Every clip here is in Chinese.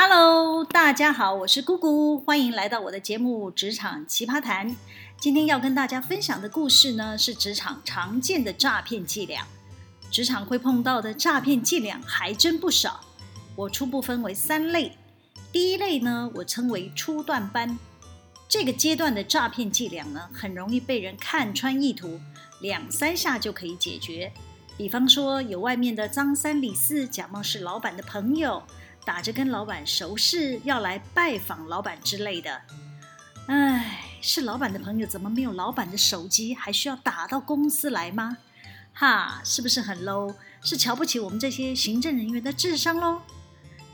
Hello，大家好，我是姑姑，欢迎来到我的节目《职场奇葩谈》。今天要跟大家分享的故事呢，是职场常见的诈骗伎俩。职场会碰到的诈骗伎俩还真不少，我初步分为三类。第一类呢，我称为初段班。这个阶段的诈骗伎俩呢，很容易被人看穿意图，两三下就可以解决。比方说，有外面的张三李四假冒是老板的朋友。打着跟老板熟识，要来拜访老板之类的。哎，是老板的朋友，怎么没有老板的手机，还需要打到公司来吗？哈，是不是很 low？是瞧不起我们这些行政人员的智商喽？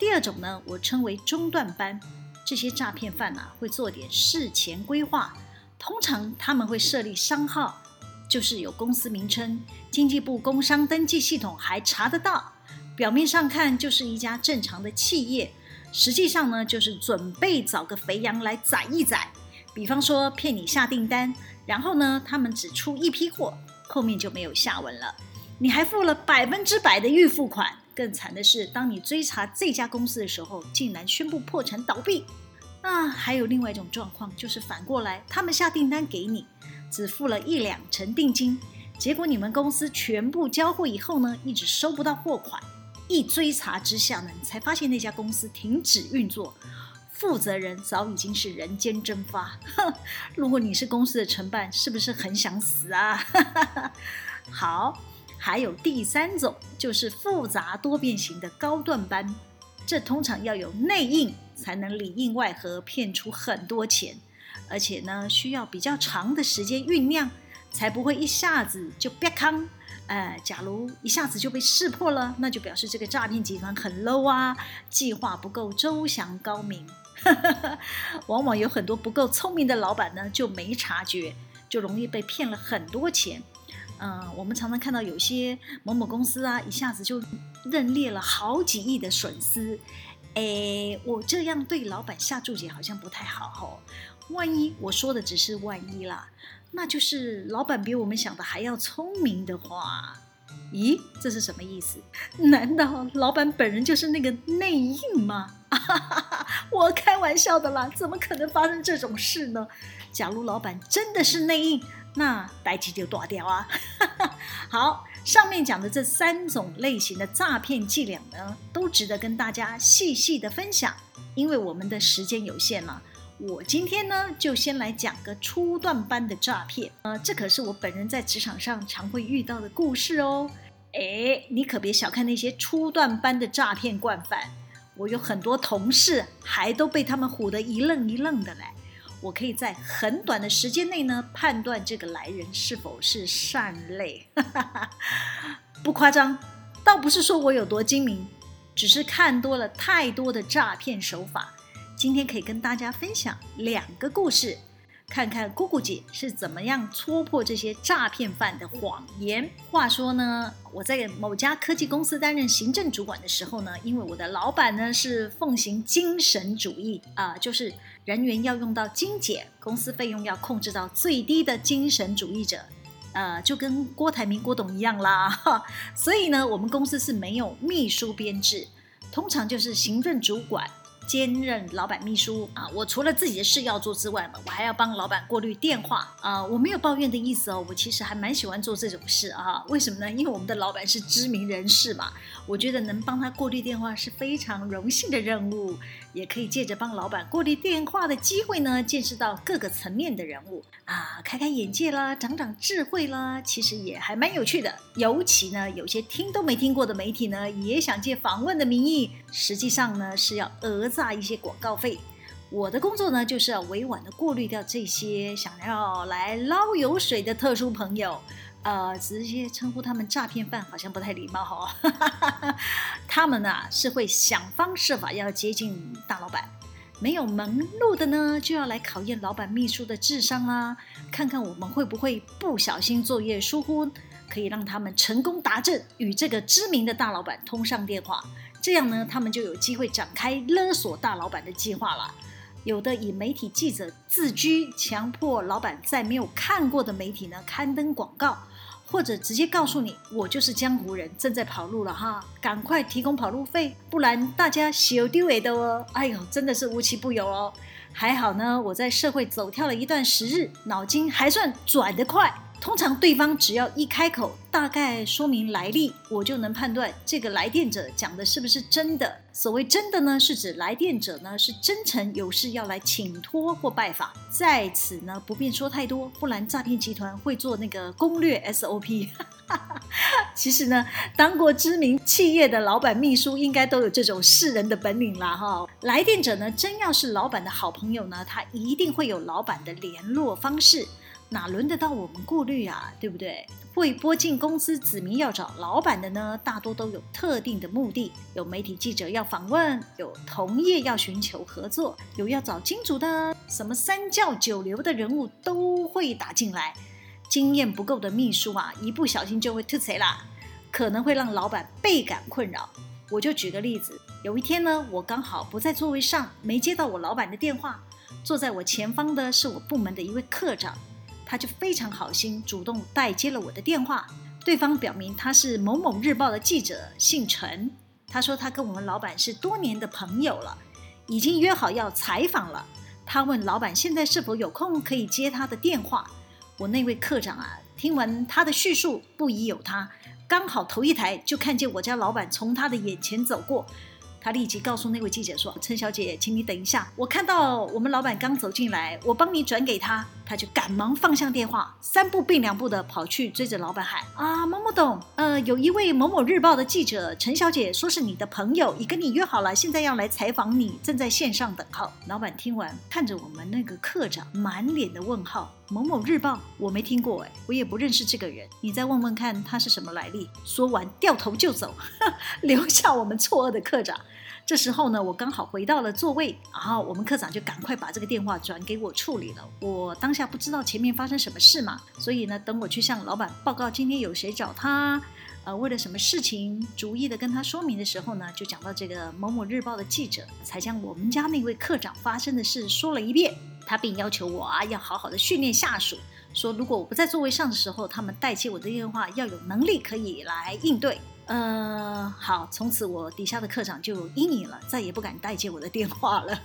第二种呢，我称为中断班，这些诈骗犯啊，会做点事前规划，通常他们会设立商号，就是有公司名称，经济部工商登记系统还查得到。表面上看就是一家正常的企业，实际上呢，就是准备找个肥羊来宰一宰。比方说骗你下订单，然后呢，他们只出一批货，后面就没有下文了。你还付了百分之百的预付款。更惨的是，当你追查这家公司的时候，竟然宣布破产倒闭。啊，还有另外一种状况，就是反过来，他们下订单给你，只付了一两成定金，结果你们公司全部交货以后呢，一直收不到货款。一追查之下呢，你才发现那家公司停止运作，负责人早已经是人间蒸发。如果你是公司的承办，是不是很想死啊？好，还有第三种，就是复杂多变型的高段班，这通常要有内应才能里应外合，骗出很多钱，而且呢，需要比较长的时间酝酿，才不会一下子就啪康。呃，假如一下子就被识破了，那就表示这个诈骗集团很 low 啊，计划不够周详高明。往往有很多不够聪明的老板呢，就没察觉，就容易被骗了很多钱。嗯、我们常常看到有些某某公司啊，一下子就认列了好几亿的损失。诶，我这样对老板下注解好像不太好哦。万一我说的只是万一啦。那就是老板比我们想的还要聪明的话，咦，这是什么意思？难道老板本人就是那个内应吗？我开玩笑的啦，怎么可能发生这种事呢？假如老板真的是内应，那代志就断掉啊！好，上面讲的这三种类型的诈骗伎俩呢，都值得跟大家细细的分享，因为我们的时间有限了。我今天呢，就先来讲个初段班的诈骗。呃，这可是我本人在职场上常会遇到的故事哦。诶，你可别小看那些初段班的诈骗惯犯，我有很多同事还都被他们唬得一愣一愣的嘞。我可以在很短的时间内呢，判断这个来人是否是善类。不夸张，倒不是说我有多精明，只是看多了太多的诈骗手法。今天可以跟大家分享两个故事，看看姑姑姐是怎么样戳破这些诈骗犯的谎言。话说呢，我在某家科技公司担任行政主管的时候呢，因为我的老板呢是奉行精神主义啊、就是人员要用到精简，公司费用要控制到最低的精神主义者，呃，就跟郭台铭郭董一样啦。哈，所以呢，我们公司是没有秘书编制，通常就是行政主管。兼任老板秘书啊，我除了自己的事要做之外，我还要帮老板过滤电话啊。我没有抱怨的意思哦，我其实还蛮喜欢做这种事啊。为什么呢？因为我们的老板是知名人士嘛，我觉得能帮他过滤电话是非常荣幸的任务，也可以借着帮老板过滤电话的机会呢，见识到各个层面的人物啊，开开眼界啦，长长智慧啦，其实也还蛮有趣的。尤其呢，有些听都没听过的媒体呢，也想借访问的名义，实际上呢是要讹。诈一些广告费，我的工作呢，就是要委婉的过滤掉这些想要来捞油水的特殊朋友，呃，直接称呼他们诈骗犯好像不太礼貌哈、哦。他们呢、是会想方设法要接近大老板，没有门路的呢，就要来考验老板秘书的智商啊，看看我们会不会不小心作业疏忽，可以让他们成功达阵，与这个知名的大老板通上电话。这样呢，他们就有机会展开勒索大老板的计划了。有的以媒体记者自居，强迫老板在没有看过的媒体呢刊登广告，或者直接告诉你，我就是江湖人，正在跑路了哈，赶快提供跑路费，不然大家小丢尾的哦。哎呦，真的是无奇不有哦。还好呢，我在社会走跳了一段时日，脑筋还算转得快。通常对方只要一开口，大概说明来历，我就能判断这个来电者讲的是不是真的。所谓真的呢，是指来电者呢是真诚有事要来请托或拜访。在此呢，不便说太多，不然诈骗集团会做那个攻略 SOP。其实呢，当过知名企业的老板秘书，应该都有这种识人的本领啦哈。来电者呢，真要是老板的好朋友呢，他一定会有老板的联络方式。哪轮得到我们顾虑啊，对不对？会拨进公司指名要找老板的呢，大多都有特定的目的，有媒体记者要访问，有同业要寻求合作，有要找金主的，什么三教九流的人物都会打进来。经验不够的秘书啊，一不小心就会突贼啦，可能会让老板倍感困扰。我就举个例子，有一天呢，我刚好不在座位上，没接到我老板的电话，坐在我前方的是我部门的一位科长。他就非常好心，主动代接了我的电话。对方表明他是某某日报的记者，姓陈。他说他跟我们老板是多年的朋友了，已经约好要采访了。他问老板现在是否有空可以接他的电话。我那位科长啊，听完他的叙述，不疑有他，刚好头一抬就看见我家老板从他的眼前走过。他立即告诉那位记者说：“陈小姐，请你等一下，我看到我们老板刚走进来，我帮你转给他。”他就赶忙放下电话，三步并两步的跑去追着老板喊：“啊，某某董，呃，有一位某某日报的记者陈小姐，说是你的朋友，已跟你约好了，现在要来采访你，正在线上等候。”老板听完，看着我们那个科长，满脸的问号：“某某日报，我没听过，哎，我也不认识这个人，你再问问看他是什么来历。”说完掉头就走，留下我们错愕的科长。这时候呢，我刚好回到了座位，然后我们科长就赶快把这个电话转给我处理了。我当下不知道前面发生什么事嘛，所以呢，等我去向老板报告今天有谁找他，呃，为了什么事情，逐一的跟他说明的时候呢，就讲到这个某某日报的记者，才将我们家那位科长发生的事说了一遍。他并要求我啊，要好好的训练下属，说如果我不在座位上的时候，他们代接我的电话要有能力可以来应对。呃，好，从此我底下的科长就有阴影了，再也不敢代接我的电话了。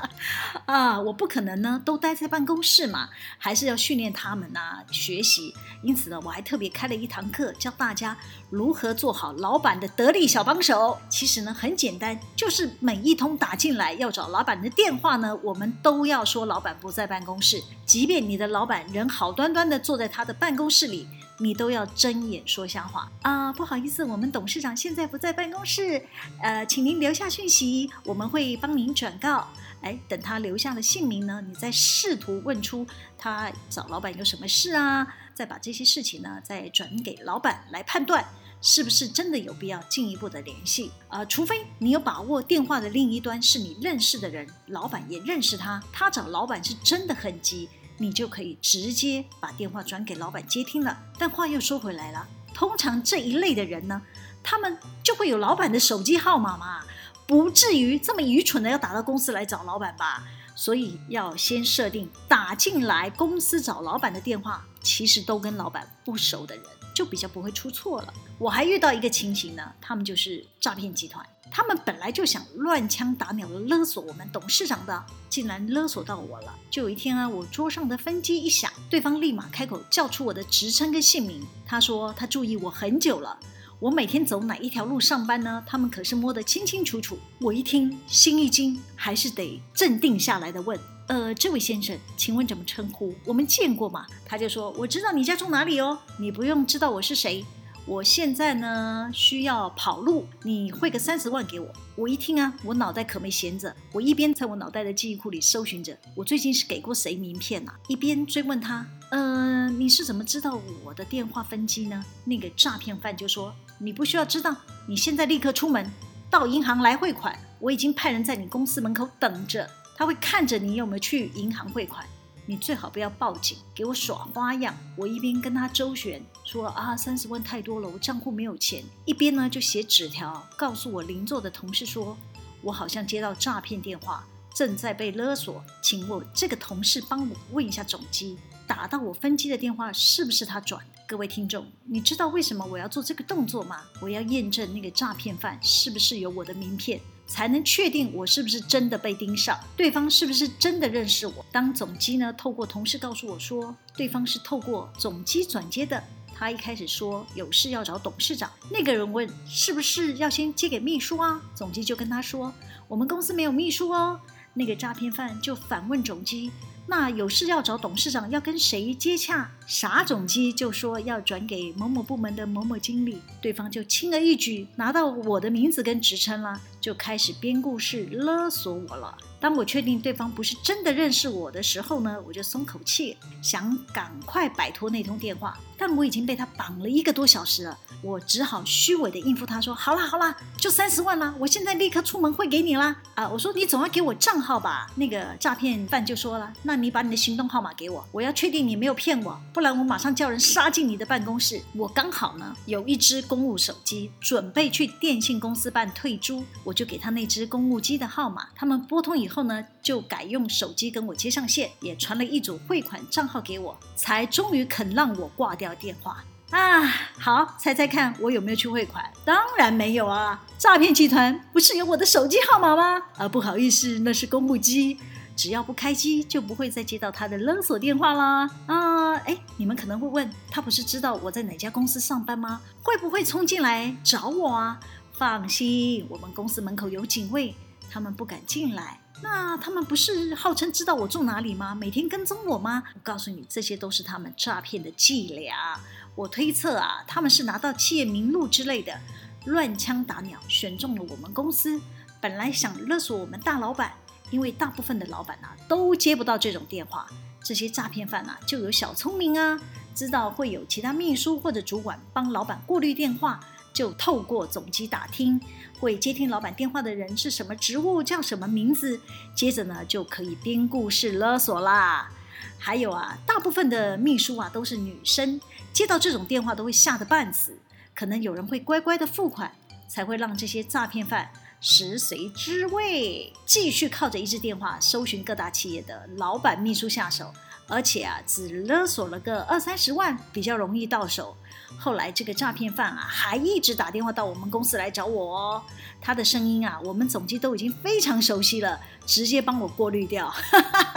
啊，我不可能呢，都待在办公室嘛，还是要训练他们呐、学习。因此呢，我还特别开了一堂课，教大家如何做好老板的得力小帮手。其实呢，很简单，就是每一通打进来要找老板的电话呢，我们都要说老板不在办公室，即便你的老板人好端端的坐在他的办公室里。你都要睁眼说瞎话啊！不好意思，我们董事长现在不在办公室，呃，请您留下讯息，我们会帮您转告。哎，等他留下了姓名呢，你再试图问出他找老板有什么事啊，再把这些事情呢再转给老板来判断是不是真的有必要进一步的联系啊、除非你有把握电话的另一端是你认识的人，老板也认识他，他找老板是真的很急。你就可以直接把电话转给老板接听了。但话又说回来了，通常这一类的人呢，他们就会有老板的手机号码嘛，不至于这么愚蠢的要打到公司来找老板吧？所以要先设定打进来公司找老板的电话，其实都跟老板不熟的人，就比较不会出错了。我还遇到一个情形呢，他们就是诈骗集团。他们本来就想乱枪打鸟的勒索我们董事长的，竟然勒索到我了。就有一天啊，我桌上的分机一响，对方立马开口叫出我的职称跟姓名。他说他注意我很久了，我每天走哪一条路上班呢？他们可是摸得清清楚楚。我一听心一惊，还是得镇定下来的问：“呃，这位先生，请问怎么称呼？我们见过吗？”他就说：“我知道你家住哪里哦，你不用知道我是谁。”我现在呢需要跑路，你汇个三十万给我。我一听啊，我脑袋可没闲着，我一边在我脑袋的记忆库里搜寻着，我最近是给过谁名片啊，一边追问他，嗯、呃，你是怎么知道我的电话分机呢？那个诈骗犯就说，你不需要知道，你现在立刻出门到银行来汇款，我已经派人在你公司门口等着，他会看着你有没有去银行汇款。你最好不要报警，给我耍花样。我一边跟他周旋，说啊，三十万太多了，我账户没有钱。一边呢就写纸条，告诉我邻座的同事说，我好像接到诈骗电话，正在被勒索，请我这个同事帮我问一下总机。打到我分机的电话是不是他转的？各位听众，你知道为什么我要做这个动作吗？我要验证那个诈骗犯是不是有我的名片，才能确定我是不是真的被盯上，对方是不是真的认识我。当总机呢，透过同事告诉我说，对方是透过总机转接的。他一开始说有事要找董事长，那个人问是不是要先接给秘书啊？总机就跟他说，我们公司没有秘书哦。那个诈骗犯就反问总机。那有事要找董事长，要跟谁接洽？傻总机就说要转给某某部门的某某经理，对方就轻而易举拿到我的名字跟职称了，就开始编故事勒索我了。当我确定对方不是真的认识我的时候呢，我就松口气，想赶快摆脱那通电话。但我已经被他绑了一个多小时了，我只好虚伪的应付他说：“好啦好啦，就三十万啦，我现在立刻出门汇给你啦。”啊，我说你总要给我账号吧？那个诈骗犯就说了：“那你把你的行动号码给我，我要确定你没有骗我，不然我马上叫人杀进你的办公室。”我刚好呢有一只公务手机，准备去电信公司办退租，我就给他那只公务机的号码。他们拨通以后后呢，就改用手机跟我接上线，也传了一组汇款账号给我，才终于肯让我挂掉电话啊！好，猜猜看我有没有去汇款？当然没有啊！诈骗集团不是有我的手机号码吗？啊，不好意思，那是公务机，只要不开机就不会再接到他的勒索电话啦。啊，哎，你们可能会问，他不是知道我在哪家公司上班吗？会不会冲进来找我啊？放心，我们公司门口有警卫，他们不敢进来。那他们不是号称知道我住哪里吗？每天跟踪我吗？我告诉你，这些都是他们诈骗的伎俩。我推测啊，他们是拿到企业名录之类的，乱枪打鸟，选中了我们公司。本来想勒索我们大老板，因为大部分的老板啊都接不到这种电话。这些诈骗犯啊就有小聪明啊，知道会有其他秘书或者主管帮老板过滤电话。就透过总机打听，会接听老板电话的人是什么职务，叫什么名字，接着呢就可以编故事勒索啦。还有啊，大部分的秘书啊都是女生，接到这种电话都会吓得半死。可能有人会乖乖的付款，才会让这些诈骗犯食髓知味，继续靠着一支电话搜寻各大企业的老板秘书下手。而且啊，只勒索了个二三十万，比较容易到手。后来这个诈骗犯啊，还一直打电话到我们公司来找我哦。他的声音啊，我们总机都已经非常熟悉了，直接帮我过滤掉。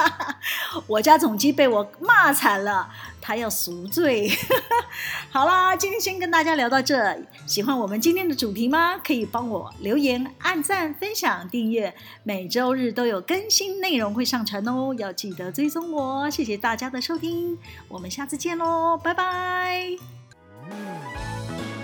我家总机被我骂惨了，他要赎罪。好啦，今天先跟大家聊到这。喜欢我们今天的主题吗？可以帮我留言、按赞、分享、订阅。每周日都有更新内容会上传哦，要记得追踪我。谢谢大家的收听，我们下次见喽，拜拜。Mm.